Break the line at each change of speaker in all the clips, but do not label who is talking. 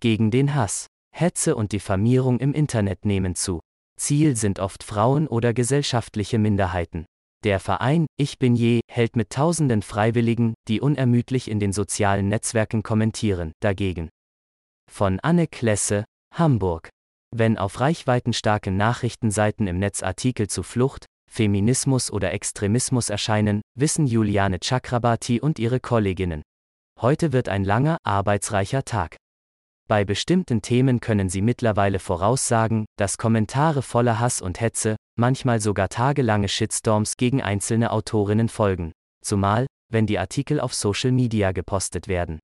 gegen den Hass, Hetze und Diffamierung im Internet nehmen zu. Ziel sind oft Frauen oder gesellschaftliche Minderheiten. Der Verein Ich bin je hält mit tausenden Freiwilligen, die unermüdlich in den sozialen Netzwerken kommentieren, dagegen. Von Anne Klesse, Hamburg. Wenn auf reichweitenstarken Nachrichtenseiten im Netz Artikel zu Flucht, Feminismus oder Extremismus erscheinen, wissen Juliane Chakrabarti und ihre Kolleginnen. Heute wird ein langer, arbeitsreicher Tag. Bei bestimmten Themen können sie mittlerweile voraussagen, dass Kommentare voller Hass und Hetze, manchmal sogar tagelange Shitstorms gegen einzelne Autorinnen folgen, zumal, wenn die Artikel auf Social Media gepostet werden.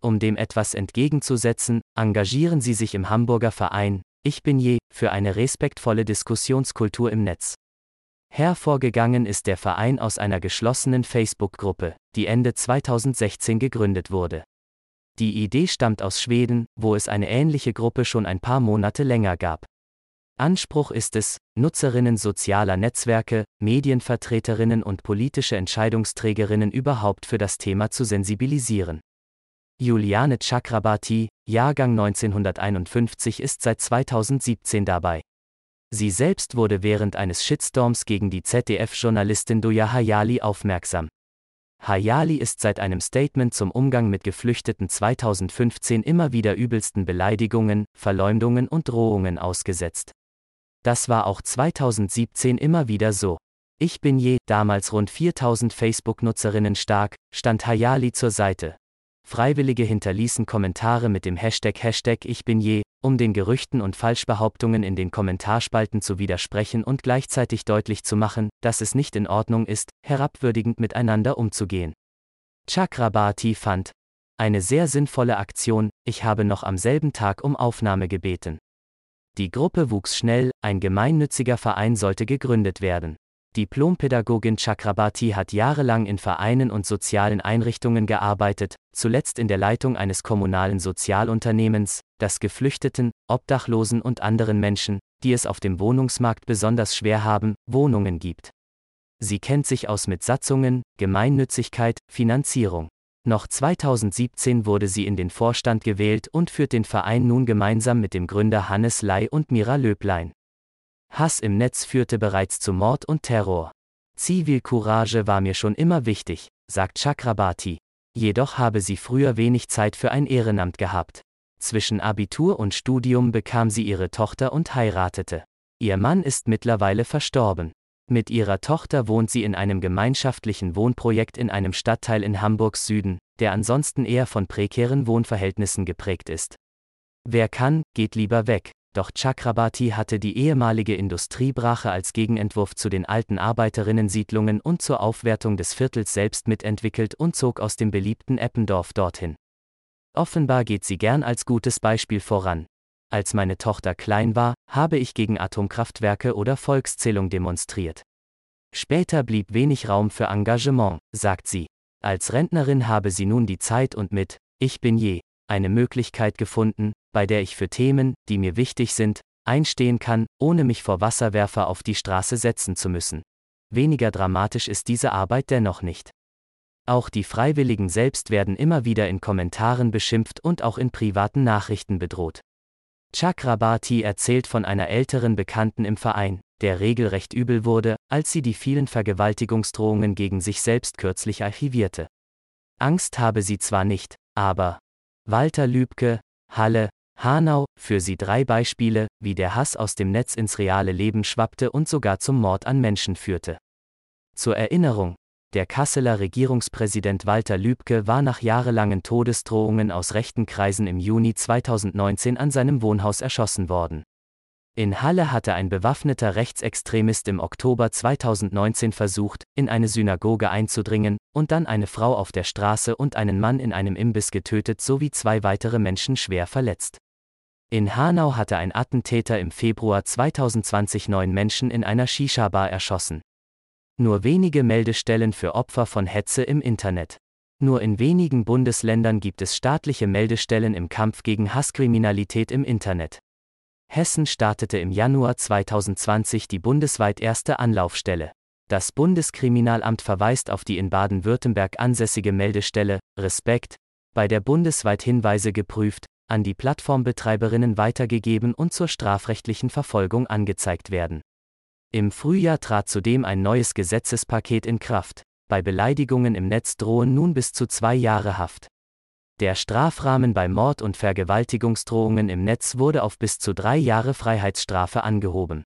Um dem etwas entgegenzusetzen, engagieren sie sich im Hamburger Verein Ich bin je für eine respektvolle Diskussionskultur im Netz. Hervorgegangen ist der Verein aus einer geschlossenen Facebook-Gruppe, die Ende 2016 gegründet wurde. Die Idee stammt aus Schweden, wo es eine ähnliche Gruppe schon ein paar Monate länger gab. Anspruch ist es, Nutzerinnen sozialer Netzwerke, Medienvertreterinnen und politische Entscheidungsträgerinnen überhaupt für das Thema zu sensibilisieren. Juliane Chakrabarti, Jahrgang 1951 ist seit 2017 dabei. Sie selbst wurde während eines Shitstorms gegen die ZDF-Journalistin Doja Hayali aufmerksam. Hayali ist seit einem Statement zum Umgang mit Geflüchteten 2015 immer wieder übelsten Beleidigungen, Verleumdungen und Drohungen ausgesetzt. Das war auch 2017 immer wieder so. Ich bin je, damals rund 4000 Facebook-Nutzerinnen stark, stand Hayali zur Seite. Freiwillige hinterließen Kommentare mit dem Hashtag Hashtag Ich bin je, um den Gerüchten und Falschbehauptungen in den Kommentarspalten zu widersprechen und gleichzeitig deutlich zu machen, dass es nicht in Ordnung ist, herabwürdigend miteinander umzugehen. Chakrabarti fand eine sehr sinnvolle Aktion, ich habe noch am selben Tag um Aufnahme gebeten. Die Gruppe wuchs schnell, ein gemeinnütziger Verein sollte gegründet werden. Diplompädagogin Chakrabarti hat jahrelang in Vereinen und sozialen Einrichtungen gearbeitet, zuletzt in der Leitung eines kommunalen Sozialunternehmens, das Geflüchteten, Obdachlosen und anderen Menschen, die es auf dem Wohnungsmarkt besonders schwer haben, Wohnungen gibt. Sie kennt sich aus mit Satzungen, Gemeinnützigkeit, Finanzierung. Noch 2017 wurde sie in den Vorstand gewählt und führt den Verein nun gemeinsam mit dem Gründer Hannes Ley und Mira Löblein. Hass im Netz führte bereits zu Mord und Terror. Zivilcourage war mir schon immer wichtig, sagt Chakrabarti. Jedoch habe sie früher wenig Zeit für ein Ehrenamt gehabt. Zwischen Abitur und Studium bekam sie ihre Tochter und heiratete. Ihr Mann ist mittlerweile verstorben. Mit ihrer Tochter wohnt sie in einem gemeinschaftlichen Wohnprojekt in einem Stadtteil in Hamburgs Süden, der ansonsten eher von prekären Wohnverhältnissen geprägt ist. Wer kann, geht lieber weg, doch Chakrabarti hatte die ehemalige Industriebrache als Gegenentwurf zu den alten Arbeiterinnensiedlungen und zur Aufwertung des Viertels selbst mitentwickelt und zog aus dem beliebten Eppendorf dorthin. Offenbar geht sie gern als gutes Beispiel voran. Als meine Tochter klein war, habe ich gegen Atomkraftwerke oder Volkszählung demonstriert. Später blieb wenig Raum für Engagement, sagt sie. Als Rentnerin habe sie nun die Zeit und mit Ich bin je eine Möglichkeit gefunden, bei der ich für Themen, die mir wichtig sind, einstehen kann, ohne mich vor Wasserwerfer auf die Straße setzen zu müssen. Weniger dramatisch ist diese Arbeit dennoch nicht. Auch die Freiwilligen selbst werden immer wieder in Kommentaren beschimpft und auch in privaten Nachrichten bedroht. Chakrabarti erzählt von einer älteren Bekannten im Verein, der regelrecht übel wurde, als sie die vielen Vergewaltigungsdrohungen gegen sich selbst kürzlich archivierte. Angst habe sie zwar nicht, aber Walter Lübke, Halle, Hanau, für sie drei Beispiele, wie der Hass aus dem Netz ins reale Leben schwappte und sogar zum Mord an Menschen führte. Zur Erinnerung, der Kasseler Regierungspräsident Walter Lübcke war nach jahrelangen Todesdrohungen aus rechten Kreisen im Juni 2019 an seinem Wohnhaus erschossen worden. In Halle hatte ein bewaffneter Rechtsextremist im Oktober 2019 versucht, in eine Synagoge einzudringen und dann eine Frau auf der Straße und einen Mann in einem Imbiss getötet sowie zwei weitere Menschen schwer verletzt. In Hanau hatte ein Attentäter im Februar 2020 neun Menschen in einer Shisha-Bar erschossen. Nur wenige Meldestellen für Opfer von Hetze im Internet. Nur in wenigen Bundesländern gibt es staatliche Meldestellen im Kampf gegen Hasskriminalität im Internet. Hessen startete im Januar 2020 die bundesweit erste Anlaufstelle. Das Bundeskriminalamt verweist auf die in Baden-Württemberg ansässige Meldestelle Respekt, bei der bundesweit Hinweise geprüft, an die Plattformbetreiberinnen weitergegeben und zur strafrechtlichen Verfolgung angezeigt werden. Im Frühjahr trat zudem ein neues Gesetzespaket in Kraft. Bei Beleidigungen im Netz drohen nun bis zu zwei Jahre Haft. Der Strafrahmen bei Mord- und Vergewaltigungsdrohungen im Netz wurde auf bis zu drei Jahre Freiheitsstrafe angehoben.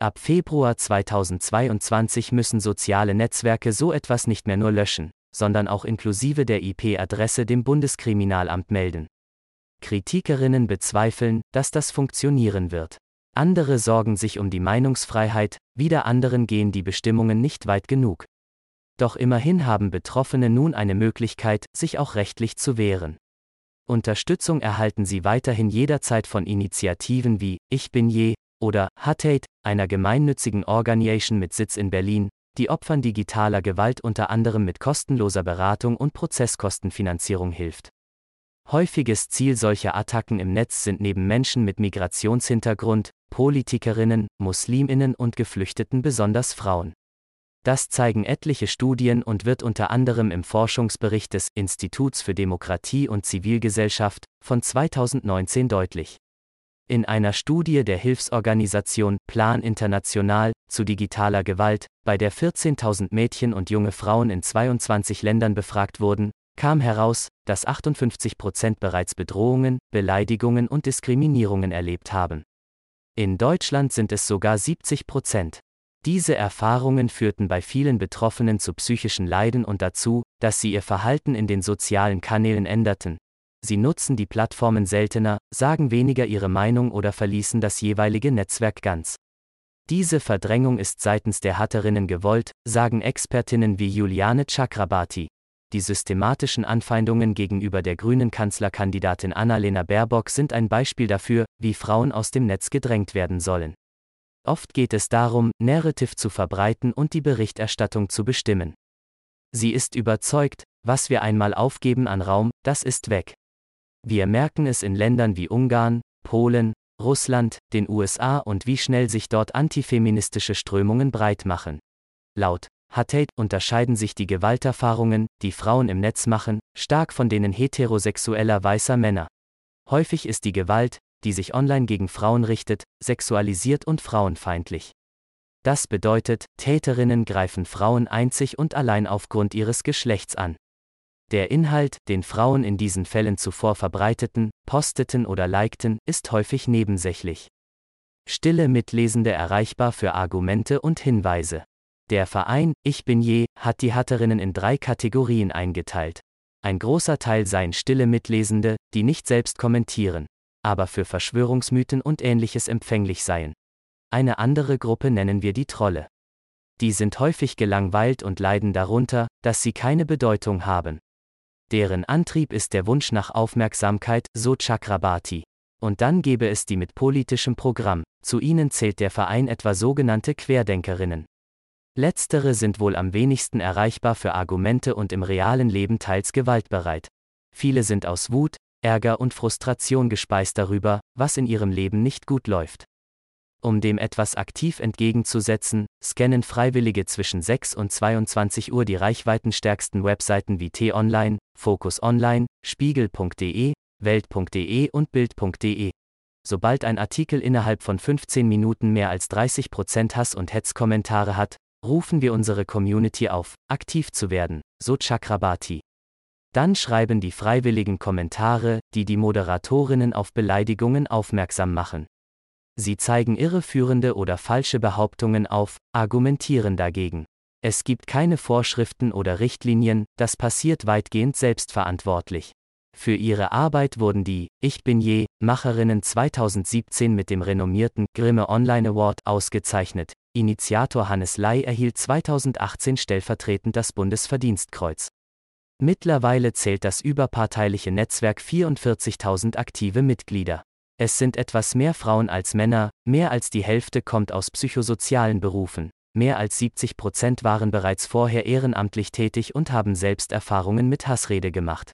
Ab Februar 2022 müssen soziale Netzwerke so etwas nicht mehr nur löschen, sondern auch inklusive der IP-Adresse dem Bundeskriminalamt melden. Kritikerinnen bezweifeln, dass das funktionieren wird. Andere sorgen sich um die Meinungsfreiheit, wieder anderen gehen die Bestimmungen nicht weit genug. Doch immerhin haben Betroffene nun eine Möglichkeit, sich auch rechtlich zu wehren. Unterstützung erhalten sie weiterhin jederzeit von Initiativen wie Ich bin je oder Hatate, einer gemeinnützigen Organisation mit Sitz in Berlin, die Opfern digitaler Gewalt unter anderem mit kostenloser Beratung und Prozesskostenfinanzierung hilft. Häufiges Ziel solcher Attacken im Netz sind neben Menschen mit Migrationshintergrund, Politikerinnen, Musliminnen und Geflüchteten besonders Frauen. Das zeigen etliche Studien und wird unter anderem im Forschungsbericht des Instituts für Demokratie und Zivilgesellschaft von 2019 deutlich. In einer Studie der Hilfsorganisation Plan International zu digitaler Gewalt, bei der 14.000 Mädchen und junge Frauen in 22 Ländern befragt wurden, kam heraus, dass 58 Prozent bereits Bedrohungen, Beleidigungen und Diskriminierungen erlebt haben. In Deutschland sind es sogar 70 Prozent. Diese Erfahrungen führten bei vielen Betroffenen zu psychischen Leiden und dazu, dass sie ihr Verhalten in den sozialen Kanälen änderten. Sie nutzen die Plattformen seltener, sagen weniger ihre Meinung oder verließen das jeweilige Netzwerk ganz. Diese Verdrängung ist seitens der Hatterinnen gewollt, sagen Expertinnen wie Juliane Chakrabarti die systematischen Anfeindungen gegenüber der grünen Kanzlerkandidatin Annalena Baerbock sind ein Beispiel dafür, wie Frauen aus dem Netz gedrängt werden sollen. Oft geht es darum, Narrative zu verbreiten und die Berichterstattung zu bestimmen. Sie ist überzeugt, was wir einmal aufgeben an Raum, das ist weg. Wir merken es in Ländern wie Ungarn, Polen, Russland, den USA und wie schnell sich dort antifeministische Strömungen breit machen. Laut Hatate unterscheiden sich die Gewalterfahrungen, die Frauen im Netz machen, stark von denen heterosexueller weißer Männer. Häufig ist die Gewalt, die sich online gegen Frauen richtet, sexualisiert und frauenfeindlich. Das bedeutet, Täterinnen greifen Frauen einzig und allein aufgrund ihres Geschlechts an. Der Inhalt, den Frauen in diesen Fällen zuvor verbreiteten, posteten oder likten, ist häufig nebensächlich. Stille Mitlesende erreichbar für Argumente und Hinweise. Der Verein Ich bin je hat die Hatterinnen in drei Kategorien eingeteilt. Ein großer Teil seien stille Mitlesende, die nicht selbst kommentieren, aber für Verschwörungsmythen und ähnliches empfänglich seien. Eine andere Gruppe nennen wir die Trolle. Die sind häufig gelangweilt und leiden darunter, dass sie keine Bedeutung haben. Deren Antrieb ist der Wunsch nach Aufmerksamkeit, so Chakrabarti. Und dann gäbe es die mit politischem Programm, zu ihnen zählt der Verein etwa sogenannte Querdenkerinnen. Letztere sind wohl am wenigsten erreichbar für Argumente und im realen Leben teils gewaltbereit. Viele sind aus Wut, Ärger und Frustration gespeist darüber, was in ihrem Leben nicht gut läuft. Um dem etwas aktiv entgegenzusetzen, scannen Freiwillige zwischen 6 und 22 Uhr die reichweitenstärksten Webseiten wie T-Online, Focus Online, Spiegel.de, Welt.de und Bild.de. Sobald ein Artikel innerhalb von 15 Minuten mehr als 30% Hass- und Hetzkommentare hat, rufen wir unsere Community auf, aktiv zu werden, so Chakrabarti. Dann schreiben die freiwilligen Kommentare, die die Moderatorinnen auf Beleidigungen aufmerksam machen. Sie zeigen irreführende oder falsche Behauptungen auf, argumentieren dagegen. Es gibt keine Vorschriften oder Richtlinien, das passiert weitgehend selbstverantwortlich. Für ihre Arbeit wurden die Ich bin je Macherinnen 2017 mit dem renommierten Grimme Online Award ausgezeichnet. Initiator Hannes Ley erhielt 2018 stellvertretend das Bundesverdienstkreuz. Mittlerweile zählt das überparteiliche Netzwerk 44.000 aktive Mitglieder. Es sind etwas mehr Frauen als Männer, mehr als die Hälfte kommt aus psychosozialen Berufen, mehr als 70 Prozent waren bereits vorher ehrenamtlich tätig und haben selbst Erfahrungen mit Hassrede gemacht.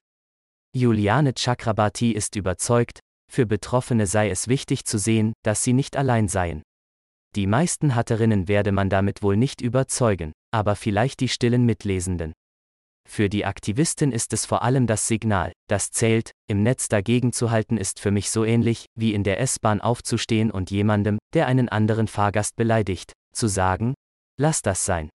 Juliane Chakrabarti ist überzeugt, für Betroffene sei es wichtig zu sehen, dass sie nicht allein seien. Die meisten Hatterinnen werde man damit wohl nicht überzeugen, aber vielleicht die stillen Mitlesenden. Für die Aktivistin ist es vor allem das Signal, das zählt, im Netz dagegen zu halten ist für mich so ähnlich, wie in der S-Bahn aufzustehen und jemandem, der einen anderen Fahrgast beleidigt, zu sagen, lass das sein.